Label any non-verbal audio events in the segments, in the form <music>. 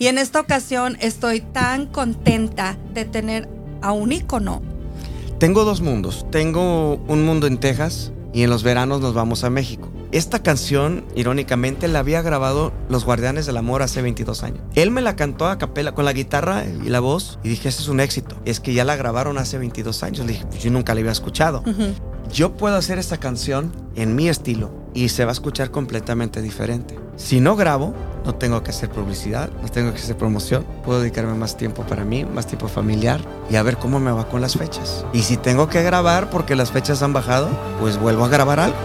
Y en esta ocasión estoy tan contenta de tener a un ícono. Tengo dos mundos. Tengo un mundo en Texas y en los veranos nos vamos a México. Esta canción, irónicamente, la había grabado Los Guardianes del Amor hace 22 años. Él me la cantó a capela con la guitarra y la voz y dije, ese es un éxito. Es que ya la grabaron hace 22 años. Le dije, yo nunca la había escuchado. Yo puedo hacer esta canción en mi estilo y se va a escuchar completamente diferente. Si no grabo, no tengo que hacer publicidad, no tengo que hacer promoción. Puedo dedicarme más tiempo para mí, más tiempo familiar y a ver cómo me va con las fechas. Y si tengo que grabar porque las fechas han bajado, pues vuelvo a grabar algo.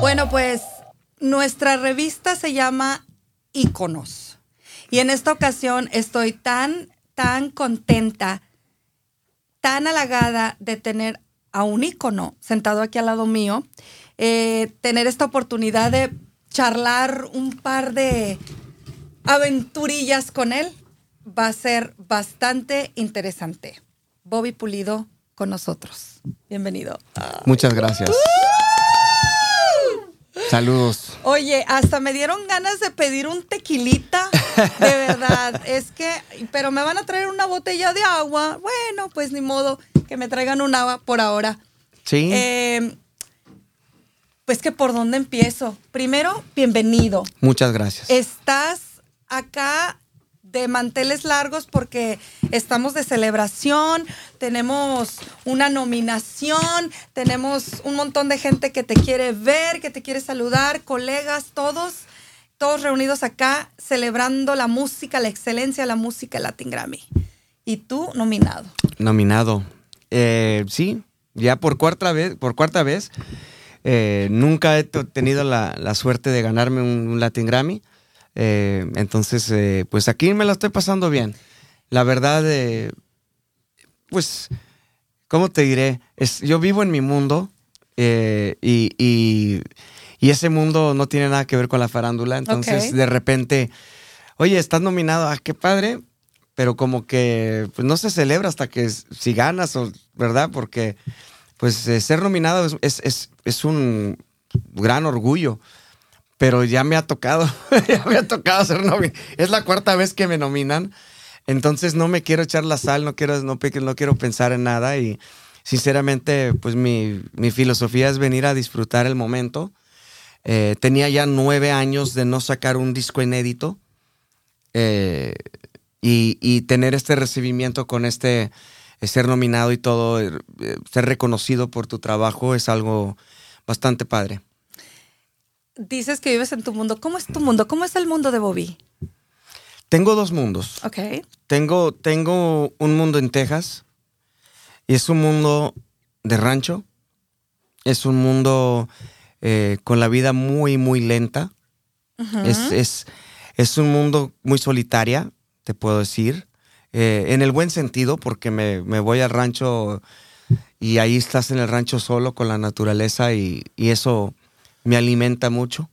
Bueno, pues nuestra revista se llama Íconos. Y en esta ocasión estoy tan, tan contenta, tan halagada de tener a un ícono sentado aquí al lado mío, eh, tener esta oportunidad de charlar un par de aventurillas con él va a ser bastante interesante. Bobby Pulido con nosotros. Bienvenido. Muchas gracias. Saludos. Oye, hasta me dieron ganas de pedir un tequilita, de verdad. <laughs> es que, pero me van a traer una botella de agua. Bueno, pues ni modo que me traigan un agua por ahora. Sí. Eh, pues que por dónde empiezo. Primero, bienvenido. Muchas gracias. Estás acá de manteles largos porque estamos de celebración, tenemos una nominación, tenemos un montón de gente que te quiere ver, que te quiere saludar, colegas, todos, todos reunidos acá celebrando la música, la excelencia la música Latin Grammy. Y tú nominado. Nominado. Eh, sí, ya por cuarta vez, por cuarta vez. Eh, nunca he tenido la, la, suerte de ganarme un, un Latin Grammy. Eh, entonces, eh, pues aquí me la estoy pasando bien. La verdad, eh, pues, ¿cómo te diré? Es, yo vivo en mi mundo y, y, y, ese mundo no tiene nada que ver con la farándula. Entonces, okay. de repente, oye, estás nominado, ah, qué padre, pero como que pues, no se celebra hasta que si ganas, o, ¿verdad? Porque, pues, ser nominado es, es, es, es un gran orgullo pero ya me ha tocado, <laughs> ya me ha tocado ser nominado. Es la cuarta vez que me nominan, entonces no me quiero echar la sal, no quiero, no, quiero pensar en nada y sinceramente, pues mi, mi, filosofía es venir a disfrutar el momento. Eh, tenía ya nueve años de no sacar un disco inédito eh, y, y, tener este recibimiento con este ser nominado y todo, eh, ser reconocido por tu trabajo es algo bastante padre dices que vives en tu mundo. ¿Cómo es tu mundo? ¿Cómo es el mundo de Bobby? Tengo dos mundos. Ok. Tengo, tengo un mundo en Texas y es un mundo de rancho. Es un mundo eh, con la vida muy, muy lenta. Uh -huh. es, es, es, un mundo muy solitaria, te puedo decir. Eh, en el buen sentido, porque me, me, voy al rancho y ahí estás en el rancho solo con la naturaleza y, y eso me alimenta mucho.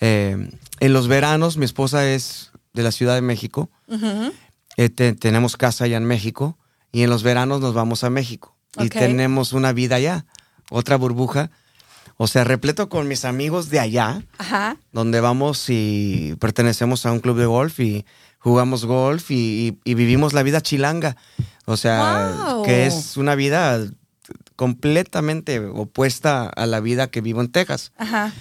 Eh, en los veranos, mi esposa es de la Ciudad de México. Uh -huh. eh, te, tenemos casa allá en México. Y en los veranos nos vamos a México. Okay. Y tenemos una vida allá, otra burbuja. O sea, repleto con mis amigos de allá, Ajá. donde vamos y pertenecemos a un club de golf y jugamos golf y, y, y vivimos la vida chilanga. O sea, wow. que es una vida completamente opuesta a la vida que vivo en Texas. Ajá.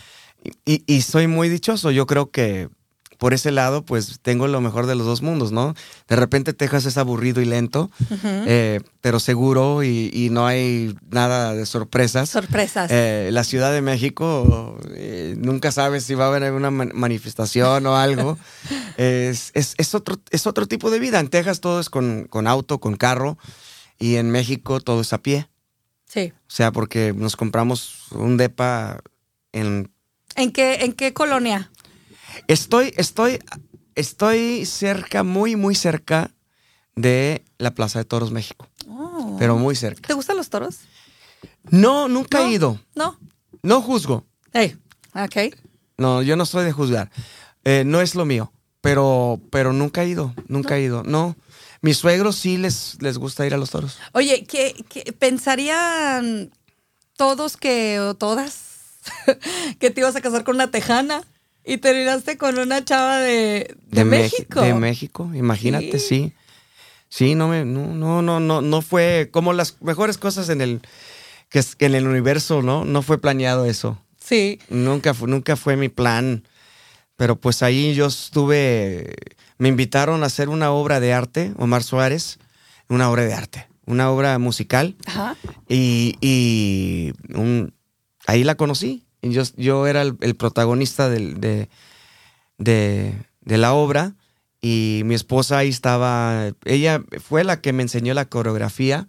Y, y, soy muy dichoso. Yo creo que por ese lado, pues tengo lo mejor de los dos mundos, ¿no? De repente Texas es aburrido y lento, uh -huh. eh, pero seguro y, y, no hay nada de sorpresas. Sorpresas. Eh, la Ciudad de México, eh, nunca sabes si va a haber una manifestación o algo. <laughs> es, es, es, otro, es otro tipo de vida. En Texas todo es con, con auto, con carro, y en México todo es a pie. Sí. O sea, porque nos compramos un depa en... ¿En qué, en qué colonia? Estoy, estoy, estoy cerca, muy, muy cerca de la Plaza de Toros México. Oh. Pero muy cerca. ¿Te gustan los toros? No, nunca no, he ido. No. No juzgo. Hey, ok. No, yo no soy de juzgar. Eh, no es lo mío. Pero, pero nunca he ido, nunca no. he ido. No. Mis suegros sí les, les gusta ir a los toros. Oye, ¿qué, qué pensarían todos que, o todas, <laughs> que te ibas a casar con una tejana y terminaste con una chava de, de, México? De México, imagínate, sí. Sí, no, me, no, no, no, no, no fue como las mejores cosas en el, que, en el universo, ¿no? No fue planeado eso. Sí. Nunca, fu- nunca fue mi plan. Pero pues ahí yo estuve, me invitaron a hacer una obra de arte, Omar Suárez, una obra de arte, una obra musical. Ajá. Y, y un- ahí la conocí. Y yo, yo era el, el protagonista del- de, de, de la obra. Y mi esposa ahí estaba. Ella fue la que me enseñó la coreografía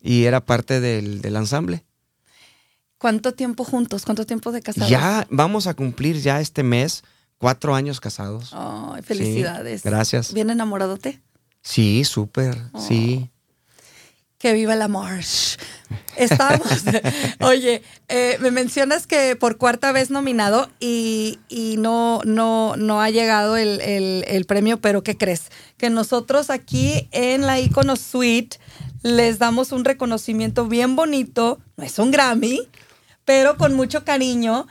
y era parte del, del ensamble. ¿Cuánto tiempo juntos? ¿Cuánto tiempo de casados? Ya vamos a cumplir ya este mes cuatro años casados. Ay, felicidades. Sí, gracias. ¿Bien enamoradote? Sí, súper. Sí. Que viva el amor. Estamos. <laughs> Oye, eh, me mencionas que por cuarta vez nominado y, y no, no, no ha llegado el, el- el premio, pero ¿qué crees? Que nosotros aquí en la Icono Suite les damos un reconocimiento bien bonito, no es un Grammy, pero con mucho cariño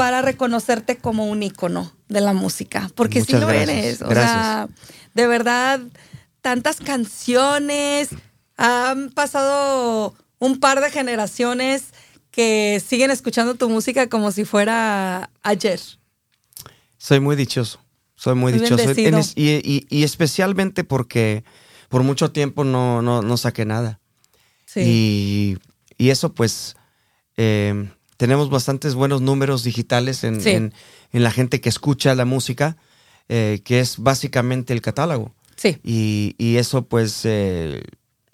para reconocerte como un ícono de la música, porque sí Muchas lo gracias. eres. O Gracias. sea, de verdad, tantas canciones, han pasado un par de generaciones que siguen escuchando tu música como si fuera ayer. Soy muy dichoso. Soy muy Muy dichoso. En y- y especialmente porque por mucho tiempo no, no, no saqué nada. Sí. Y, y eso pues eh, tenemos bastantes buenos números digitales en, Sí. en- en la gente que escucha la música, eh, que es básicamente el catálogo. sí. Y, y eso pues eh,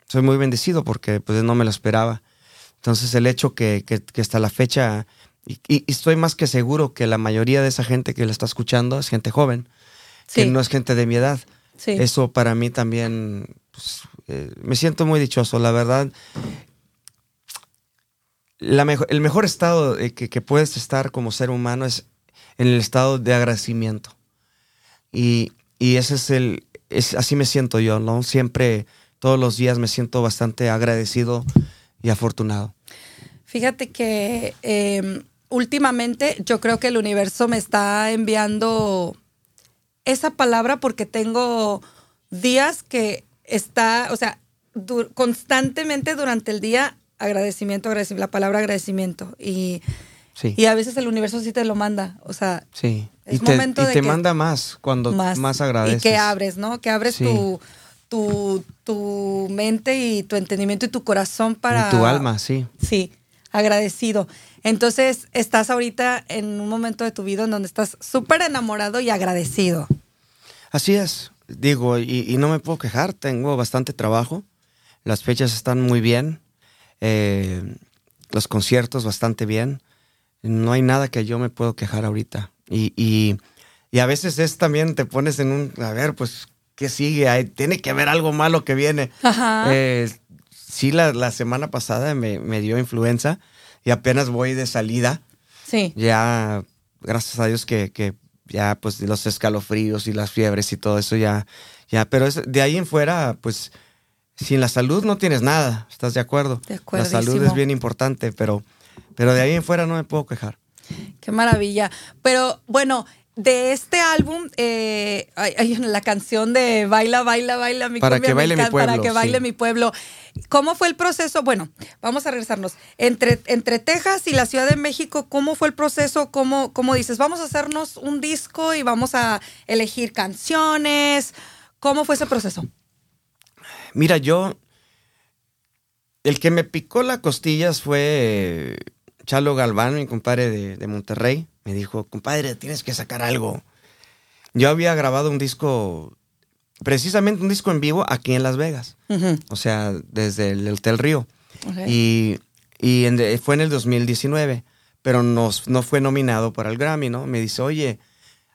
soy muy bendecido porque pues no me lo esperaba. Entonces el hecho que, que- que hasta la fecha, y, y- y estoy más que seguro que la mayoría de esa gente que la está escuchando es gente joven, Sí. que no es gente de mi edad. Sí. Eso para mí también, pues, eh, me siento muy dichoso, la verdad. La mejo- el mejor estado que, que puedes estar como ser humano es en el estado de agradecimiento. Y, y ese es el, es, así me siento yo, ¿no? Siempre, todos los días me siento bastante agradecido y afortunado. Fíjate que eh, últimamente yo creo que el universo me está enviando esa palabra porque tengo días que está, o sea, constantemente durante el día agradecimiento, agradecimiento, la palabra agradecimiento. Y, Sí. y a veces el universo sí te lo manda, o sea, sí. es y te, momento y de te que- manda más cuando más, más, agradeces. Y que abres, ¿no? Que abres Sí. tu, tu, tu mente y tu entendimiento y tu corazón para... Y tu alma, sí. Sí, agradecido. Entonces, estás ahorita en un momento de tu vida en donde estás súper enamorado y agradecido. Así es, digo, y, y no me puedo quejar, tengo bastante trabajo, las fechas están muy bien, eh, los conciertos bastante bien, no hay nada que yo me puedo quejar ahorita. Y, y- y a veces es también, te pones en un, a ver, pues, ¿qué sigue? Hay- tiene que haber algo malo que viene. Ajá. Eh, sí, la, la semana pasada me, me dio influenza y apenas voy de salida Sí. ya, gracias a Dios que, que ya pues los escalofríos y las fiebres y todo eso ya, ya, pero es- de ahí en fuera, pues sin la salud no tienes nada, ¿estás de acuerdo? De La salud es bien importante, pero, pero de ahí en fuera no me puedo quejar. Qué maravilla. Pero bueno, de este álbum, eh, hay, hay la canción de Baila, baila, baila mi Para cumbia que baile mi encanta, Para pueblo, que baile sí. mi pueblo. ¿Cómo fue el proceso? Bueno, vamos a regresarnos. Entre, entre Texas y la Ciudad de México, ¿cómo fue el proceso? ¿Cómo, ¿Cómo dices? Vamos a hacernos un disco y vamos a elegir canciones. ¿Cómo fue ese proceso? Mira, yo, el que me picó las costillas fue eh, Chalo Galván, mi compadre de, de Monterrey. Me dijo, compadre, tienes que sacar algo. Yo había grabado un disco, precisamente un disco en vivo aquí en Las Vegas. O sea, desde el Hotel Río. Y, y en fue en el 2019, pero nos, no fue nominado para el Grammy, ¿no? Me dice, oye,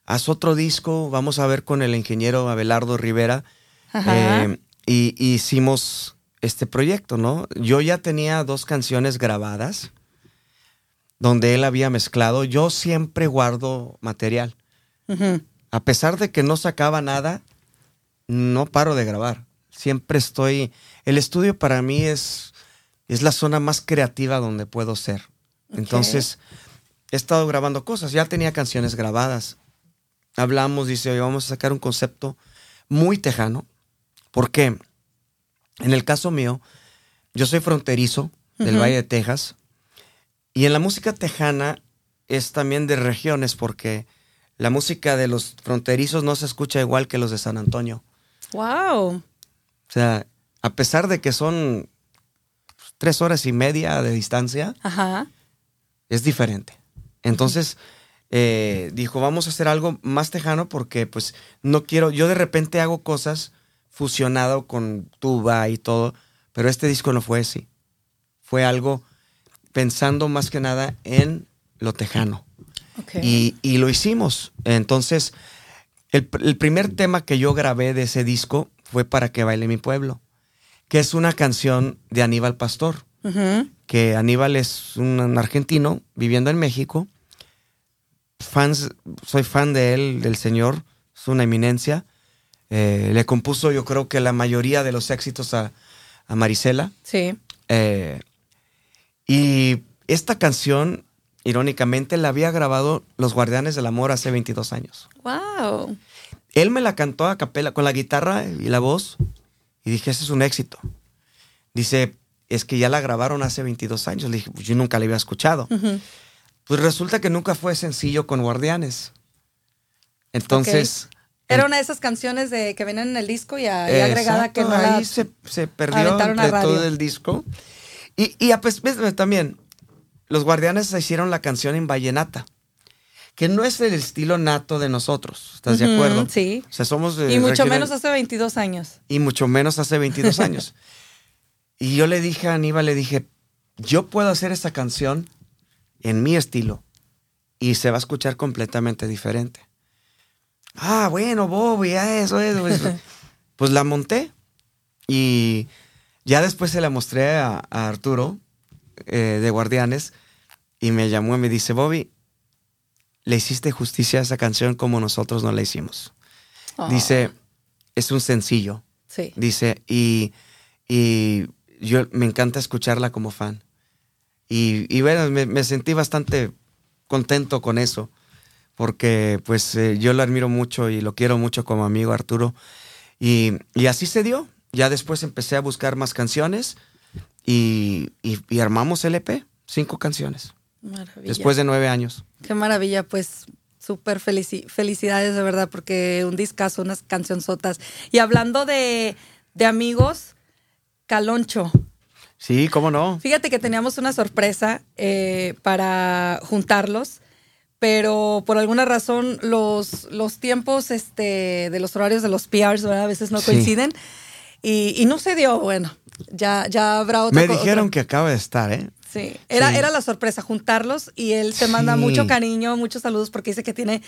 haz otro disco, vamos a ver con el ingeniero Abelardo Rivera. Ajá. Eh, y, y hicimos este proyecto, ¿no? Yo ya tenía dos canciones grabadas donde él había mezclado. Yo siempre guardo material. A pesar de que no sacaba nada, no paro de grabar. Siempre estoy. El estudio para mí es, es la zona más creativa donde puedo ser. Entonces, he estado grabando cosas. Ya tenía canciones grabadas. Hablamos, dice, hoy vamos a sacar un concepto muy tejano. Porque en el caso mío, yo soy fronterizo del Valle de Texas. Y en la música tejana es también de regiones porque la música de los fronterizos no se escucha igual que los de San Antonio. Wow. O sea, a pesar de que son tres horas y media de distancia, es diferente. Entonces, eh, dijo, vamos a hacer algo más tejano porque pues no quiero, yo de repente hago cosas fusionado con tuba y todo, pero este disco no fue así. Fue algo pensando más que nada en lo tejano. Y, lo hicimos. Entonces, el, primer tema que yo grabé de ese disco fue Para que baile mi pueblo, que es una canción de Aníbal Pastor, que Aníbal es un, argentino viviendo en México. Fans, soy fan de él, del señor, es una eminencia. Eh, le compuso yo creo que la mayoría de los éxitos a, Marisela. Sí. Eh, y esta canción irónicamente, la había grabado Los Guardianes del Amor hace 22 años. ¡Wow! Él me la cantó a capela con la guitarra y la voz y dije, ese es un éxito. Dice, es que ya la grabaron hace 22 años. Le dije, pues yo nunca la había escuchado. Pues resulta que nunca fue sencillo con Guardianes. Entonces... Era una de esas canciones de que vienen en el disco y, agregada que no ahí se, perdió de todo el disco. Y, y pues, también, los guardianes hicieron la canción en vallenata, que no es el estilo nato de nosotros, ¿estás de acuerdo? Sí. O sea, somos Y mucho menos hace 22 años. Y mucho menos hace 22 <laughs> años. y yo le dije a Aníbal, le dije, yo puedo hacer esta canción en mi estilo y se va a escuchar completamente diferente. Ah, bueno, Bobby, eso, eso. eso. <laughs> pues la monté y ya después se la mostré a, Arturo eh, de Guardianes y me llamó y me dice, Bobby, le hiciste justicia a esa canción como nosotros no la hicimos. Ah. Dice, es un sencillo. Sí. Dice, y, y, yo me encanta escucharla como fan. Y, y bueno, me, sentí bastante contento con eso, porque pues eh, yo lo admiro mucho y lo quiero mucho como amigo Arturo. Y, y así se dio. Ya después empecé a buscar más canciones y, y armamos el EP, cinco canciones. Después de nueve años. Qué maravilla, pues súper felicidades de verdad, porque un discazo, unas cancionzotas. Y hablando de, amigos, Caloncho. Sí, cómo no. Fíjate que teníamos una sorpresa eh, para juntarlos, pero por alguna razón los, los tiempos este, de los horarios de los PRs a veces no coinciden. Y, no se dio, bueno, ya, ya habrá otra Me dijeron que acaba de estar, ¿eh? Sí, era, era la sorpresa juntarlos y él te manda mucho cariño, muchos saludos porque dice que tiene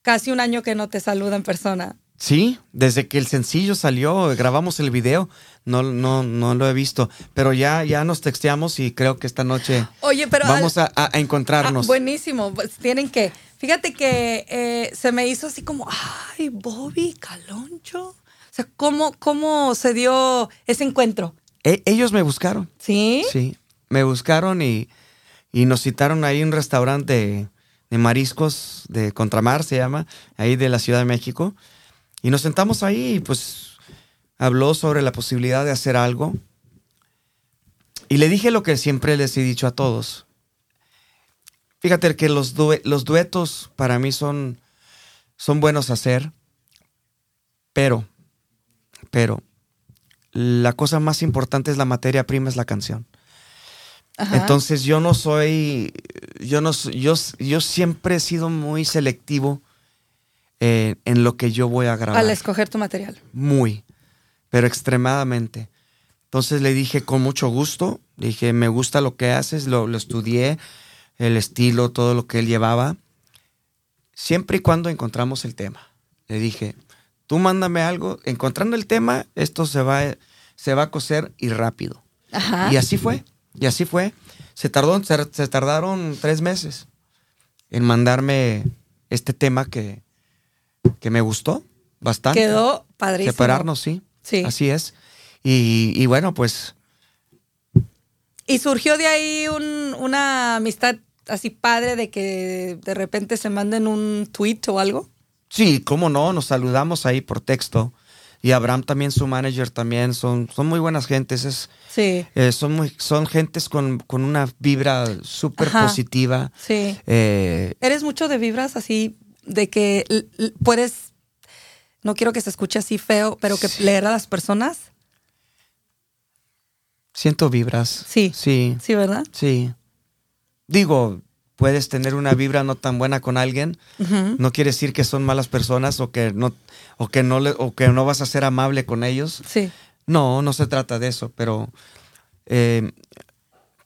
casi un año que no te saluda en persona. Sí, desde que el sencillo salió, grabamos el video, no, no, no lo he visto, pero ya, ya nos texteamos y creo que esta noche Oye, pero vamos a, encontrarnos. Ah, buenísimo, pues, tienen que, fíjate que eh, se me hizo así como, ay, Bobby Caloncho. O sea, ¿cómo, cómo se dio ese encuentro? E, ellos me buscaron. ¿Sí? Sí me buscaron y, nos citaron ahí en un restaurante de, mariscos de Contramar, se llama, ahí de la Ciudad de México. Y nos sentamos ahí y pues habló sobre la posibilidad de hacer algo. Y le dije lo que siempre les he dicho a todos. Fíjate que los, los duetos para mí son, son buenos hacer, pero, pero, la cosa más importante es la materia prima, es la canción. Entonces yo no soy, yo no yo, yo siempre he sido muy selectivo eh, en lo que yo voy a grabar. Al escoger tu material. Muy, pero extremadamente. Entonces le dije con mucho gusto, dije, me gusta lo que haces, lo, lo estudié, el estilo, todo lo que él llevaba, siempre y cuando encontramos el tema. Le dije, tú mándame algo, encontrando el tema, esto se va, se va a coser y rápido. Y así fue. Y así fue. Se, tardó, se, tardaron tres meses en mandarme este tema que, que me gustó bastante. Quedó padrísimo. Separarnos, sí. Sí. Así es. Y, y bueno, pues Y surgió de ahí un- una amistad así padre de que de repente se manden un tweet o algo. sí, cómo no, nos saludamos ahí por texto. Y Abraham también, su manager también, son, son muy buenas gentes. Es, Sí, eh, son, muy, son gentes con, con una vibra súper positiva. sí. Eh, Eres mucho de vibras así, de que puedes, no quiero que se escuche así feo, pero que leer a las personas. siento vibras. Sí. Sí, Sí, ¿verdad? sí. Digo, puedes tener una vibra no tan buena con alguien. No quiere decir que son malas personas o que no, o que no, le, o que no vas a ser amable con ellos. Sí, No, no se trata de eso, pero eh,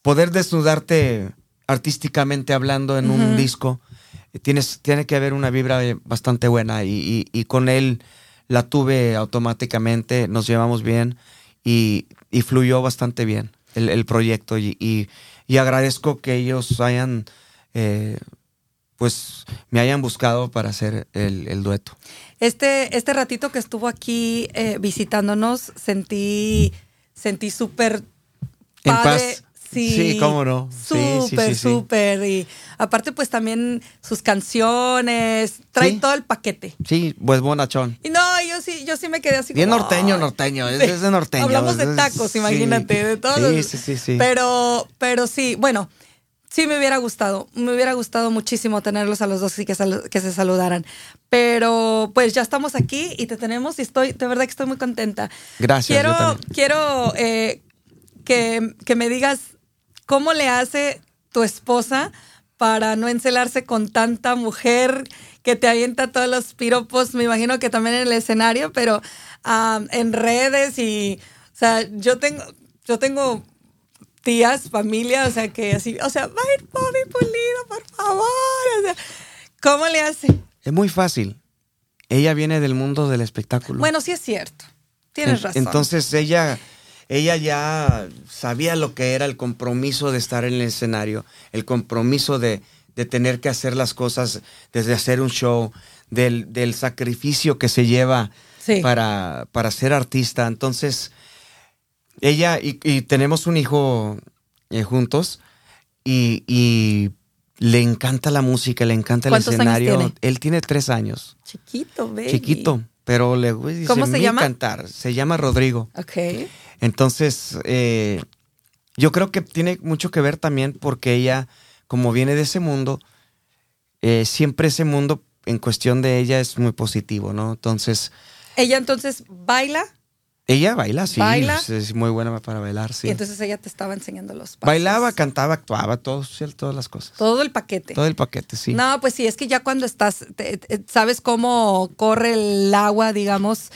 poder desnudarte artísticamente hablando en un disco, tienes, tiene que haber una vibra eh, bastante buena y, y- y con él la tuve automáticamente, nos llevamos bien y, y fluyó bastante bien el, el proyecto y, y- y agradezco que ellos hayan, eh, pues, me hayan buscado para hacer el, el dueto. Este, este ratito que estuvo aquí eh, visitándonos, sentí, sentí súper En padre. paz. Sí, Sí, cómo no. Súper, sí, sí. súper. Y aparte, pues también sus canciones, trae todo el paquete. Sí, pues bonachón. Y no, yo sí, yo sí me quedé así Bien como, norteño, norteño, es, de norteño. Hablamos de tacos, imagínate, de todos. Sí, sí, sí, sí. Pero, pero sí, bueno, sí me hubiera gustado, me hubiera gustado muchísimo tenerlos a los dos y que, sal- que se saludaran. Pero pues ya estamos aquí y te tenemos y estoy, de verdad que estoy muy contenta. Gracias, Quiero, yo quiero eh, que, que me digas cómo le hace tu esposa para no encelarse con tanta mujer que te avienta todos los piropos, me imagino que también en el escenario, pero en redes y, o sea, yo tengo, yo tengo tías, familia, o sea, que así, o sea, va a ir Bobby Pulido, por favor, o sea, ¿cómo le hace? Es muy fácil. Ella viene del mundo del espectáculo. Bueno, sí es cierto, tienes En- razón. Entonces ella, ella ya sabía lo que era el compromiso de estar en el escenario, el compromiso de, de tener que hacer las cosas, desde hacer un show, del, del sacrificio que se lleva Sí. para, para ser artista. Entonces, ella y, y tenemos un hijo eh, juntos y, y le encanta la música, le encanta el ¿Cuántos años escenario. tiene? Él tiene tres años, Chiquito, baby. chiquito, pero le dice, ¿Cómo se "Me llama? encantar. Se llama Rodrigo. Ok. Entonces, eh, yo creo que tiene mucho que ver también porque ella, como viene de ese mundo, eh, siempre ese mundo en cuestión de ella es muy positivo, ¿no? Entonces, Ella entonces baila ella baila, sí, ¿Baila? es- muy buena para bailar, sí. y entonces ella te estaba enseñando los pasos. Bailaba, cantaba, actuaba, todo, todas las cosas. Todo el paquete. Todo el paquete, sí. No, pues sí, es que ya cuando estás, te- te- sabes cómo corre el agua, digamos,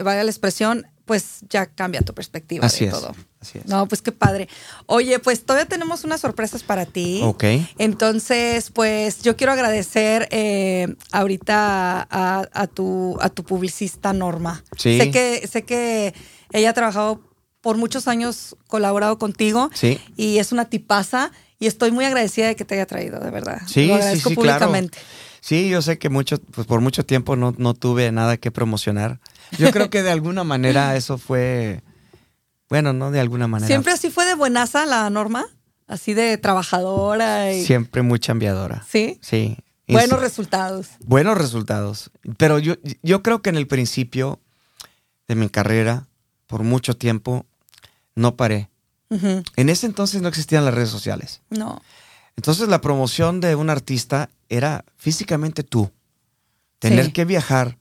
vaya la expresión, pues ya cambia tu perspectiva Así de es. todo. Así es. No, pues qué padre. Oye, pues todavía tenemos unas sorpresas para ti. Ok. Entonces, pues yo quiero agradecer eh, ahorita a, a tu, a tu publicista Norma. Sí. Sé que, sé que ella ha trabajado por muchos años, colaborado contigo. Sí. Y es una tipaza. Y estoy muy agradecida de que te haya traído, de verdad. Sí, Lo sí, agradezco sí, claro. públicamente. Sí, yo sé que mucho, pues por mucho tiempo no, no tuve nada que promocionar. Yo creo que de alguna manera <laughs> eso fue, bueno, no de alguna manera. Siempre así fue de buenaza la Norma, así de trabajadora y Siempre muy chambeadora. sí. Sí. Buenos resultados. buenos resultados. Pero yo, yo creo que en el principio de mi carrera, por mucho tiempo, no paré. En ese entonces no existían las redes sociales. No. Entonces la promoción de un artista era físicamente tú. Tener Sí. que viajar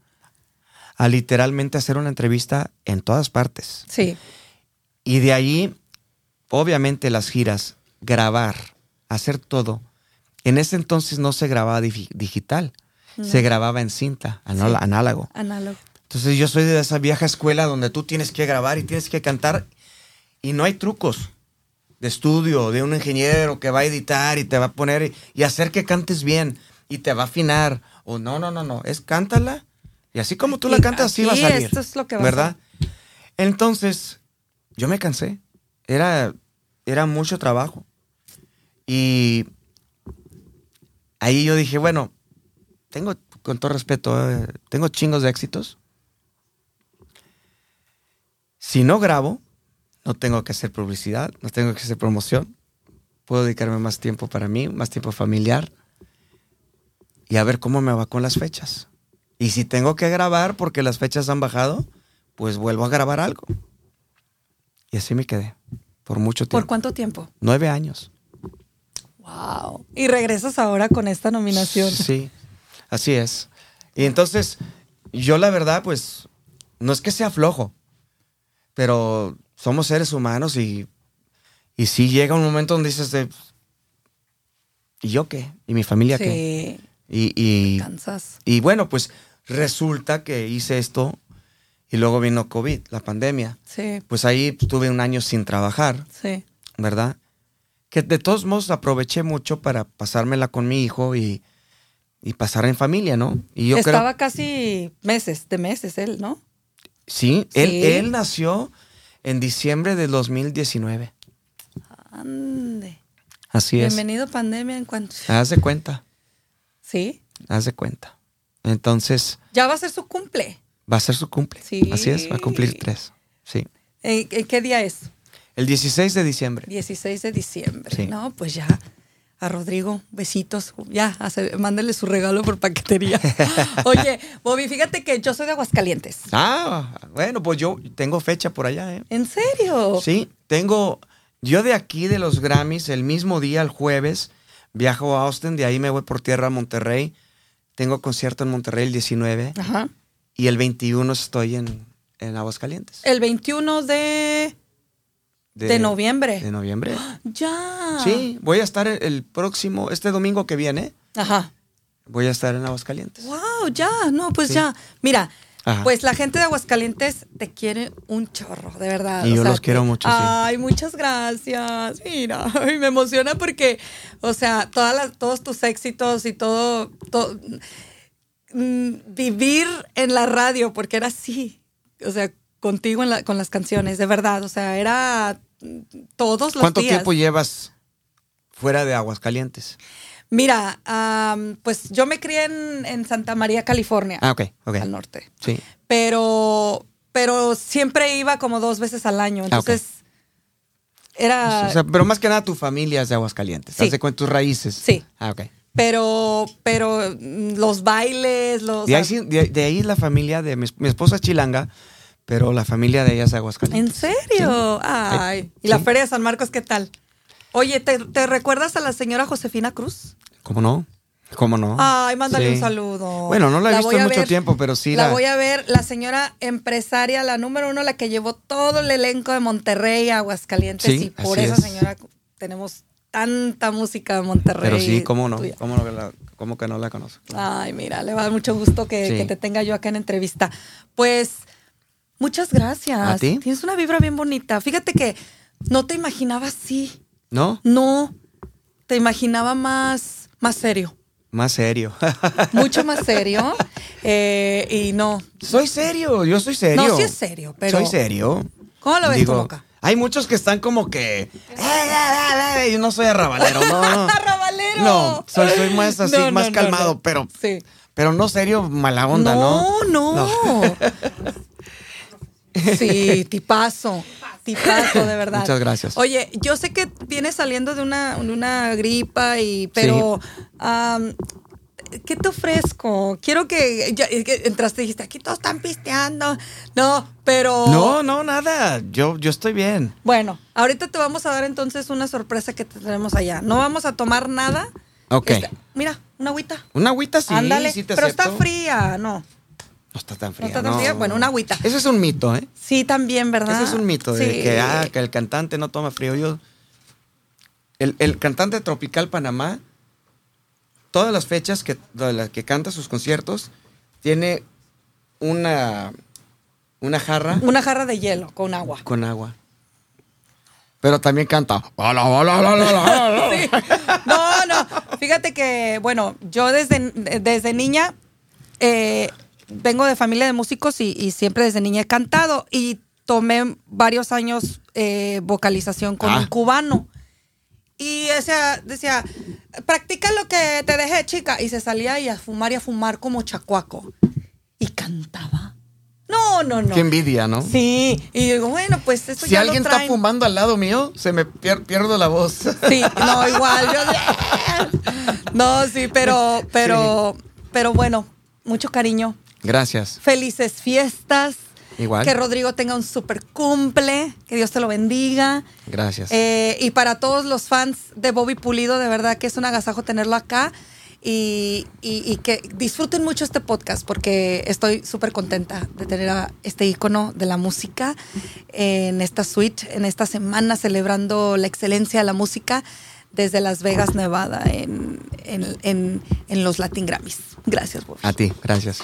a literalmente hacer una entrevista en todas partes. Sí. Y de ahí, obviamente las giras, grabar, hacer todo. En ese entonces no se grababa digi- digital, se grababa en cinta, anal- Sí. análogo. Análogo. Entonces yo soy de esa vieja escuela donde tú tienes que grabar y tienes que cantar y no hay trucos de estudio, de un ingeniero que va a editar y te va a poner y, y hacer que cantes bien y te va a afinar. O no, no, no, no, es cántala. Y así como tú la cantas, así va a salir. esto es lo que va a ¿Verdad? Entonces, yo me cansé. Era, era mucho trabajo. Y ahí yo dije, bueno, tengo, con todo respeto, eh, tengo chingos de éxitos. si no grabo, no tengo que hacer publicidad, no tengo que hacer promoción. Puedo dedicarme más tiempo para mí, más tiempo familiar y a ver cómo me va con las fechas. Y si tengo que grabar porque las fechas han bajado, pues vuelvo a grabar algo. Y así me quedé por mucho tiempo. ¿Por cuánto tiempo? Nueve años. Wow. Y regresas ahora con esta nominación. Sí, así es. Y entonces, yo la verdad, pues, no es que sea flojo, pero somos seres humanos y, y sí llega un momento donde dices, ¿y yo qué? ¿Y mi familia qué? Sí. Y, y, Cansas. y bueno, pues resulta que hice esto y luego vino COVID, la pandemia. Sí, Pues ahí estuve un año sin trabajar, sí. ¿verdad? Que de todos modos aproveché mucho para pasármela con mi hijo y, y pasar en familia, ¿no? Y yo Estaba creo, casi meses, de meses él, ¿no? sí, él, Sí. él nació en diciembre del 2019. Ande. Así es. Bienvenido pandemia en cuanto. Haz de cuenta, Sí. haz de cuenta. Entonces, Ya va a ser su cumple. va a ser su cumple. Sí. Así es, va a cumplir tres. Sí. ¿En, en qué día es? El 16 de diciembre. 16 de diciembre. Sí. No, pues ya. A Rodrigo, besitos. Ya, hace- mándale su regalo por paquetería. <laughs> Oye, Bobby, fíjate que yo soy de Aguascalientes. Ah, bueno, pues yo tengo fecha por allá, ¿eh? ¿En serio? Sí, tengo. Yo de aquí, de los Grammys, el mismo día, el jueves, viajo a Austin, de ahí me voy por tierra a Monterrey. Tengo concierto en Monterrey el 19 Ajá. y el 21 estoy en, en Aguascalientes. El 21 de, de noviembre. De noviembre. <gasps> Ya. Sí, voy a estar el, próximo, este domingo que viene, Ajá. voy a estar en Aguascalientes. Wow, ya, no, pues Sí. ya. Mira, Ajá. pues la gente de Aguascalientes te quiere un chorro, de verdad. Y o yo sea, los quiero mucho, sí. Ay, muchas gracias. Mira, <laughs> ay, me emociona porque, o sea, todas las, todos tus éxitos y todo, to- mm, vivir en la radio, porque era así, o sea, contigo en la- con las canciones, de verdad, o sea, era todos los ¿Cuánto días. tiempo llevas fuera de Aguascalientes? Mira, am, pues yo me crié en, en Santa María, California, Ah, ok, ok. al norte. Sí. pero pero siempre iba como dos veces al año. Ah. Entonces, era. O sea, pero más que nada tu familia es de Aguascalientes. Sí. Cuenta tus raíces. Sí. Ah, ok. pero, pero mm, los bailes, los. De ahí, de, de ahí la familia de mi, mi esposa es chilanga, pero la familia de ella es de ¿En Aguascalientes. serio? Ay. ¿Y la. Feria de San Marcos qué tal? Oye, ¿te, te recuerdas a la señora Josefina Cruz? ¿Cómo no? ¿Cómo no? Ay, mándale Sí. un saludo. Bueno, no la he visto en mucho ver- tiempo, pero sí la, la... voy a ver, la señora empresaria, la número uno, la que llevó todo el elenco de Monterrey a Aguascalientes. Y por esa es. señora tenemos tanta música de Monterrey. Pero sí, ¿cómo no? tuya. ¿Cómo, no la- cómo que no la conozco? Ay, mira, le va a dar mucho gusto que, Sí. que te tenga yo acá en entrevista. Pues, muchas gracias. ¿A ti? Tienes una vibra bien bonita. Fíjate que no te imaginaba así. ¿No? No, te imaginaba más, más serio. Más serio. <laughs> Mucho más serio. Eh, y no. soy serio, yo soy serio. No, sí es serio, pero. Soy serio. ¿Cómo lo ves Digo, tú, Moca? Hay muchos que están como que... "Eh, eh, eh, eh", Yo no soy arrabalero, no, no. <laughs> ¡Arrabalero! No, soy, soy más así, No, más no, calmado, pero... Sí. Pero no serio, mala onda, ¿no? No, no. <laughs> Sí, <laughs> tipazo. Tipazo, de verdad. Muchas gracias. Oye, yo sé que vienes saliendo de una, una gripa y, pero, am, ¿qué te ofrezco? Quiero que, ya, es que entraste y dijiste, aquí todos están pisteando. No, pero. No, no, nada. Yo, yo estoy bien. Bueno, ahorita te vamos a dar entonces una sorpresa que te tenemos allá. No vamos a tomar nada. Ok. Este, mira, una agüita. Una agüita sí, Ándale, sí te pero está fría, no. No está tan fría. está tan fría. Bueno, una agüita. Eso es un mito, ¿eh? Sí, también, ¿verdad? Ese es un mito de Sí. que, ah, que el cantante no toma frío. Yo, el, el cantante tropical Panamá, todas las fechas que, las que canta sus conciertos, tiene una, una jarra Una jarra de hielo con agua. con agua. Pero también canta. "Hola, hola, hola, hola, hola". <laughs> Sí. No, no. Fíjate que, bueno, yo desde, desde niña eh, vengo de familia de músicos y, y siempre desde niña he cantado y tomé varios años eh, vocalización con Ah. un cubano. Y decía, decía, practica lo que te dejé, chica. Y se salía y a fumar y a fumar como chacuaco. Y cantaba. No, No, no. Qué envidia, ¿no? Sí, y digo, bueno, pues eso Si ya alguien lo está traen. fumando al lado mío, se me pier- pierdo la voz. Sí, no, igual. Yo, no, sí, pero, pero, pero bueno, mucho cariño. Gracias. Felices fiestas. Igual. Que Rodrigo tenga un super cumple. Que Dios te lo bendiga. Gracias. Eh, y para todos los fans de Bobby Pulido, de verdad que es un agasajo tenerlo acá. Y, y- y que disfruten mucho este podcast porque estoy súper contenta de tener a este ícono de la música en esta suite, en esta semana celebrando la excelencia de la música desde Las Vegas, Nevada, en, en- en- en los Latin Grammys. Gracias, Bobby. A ti, gracias.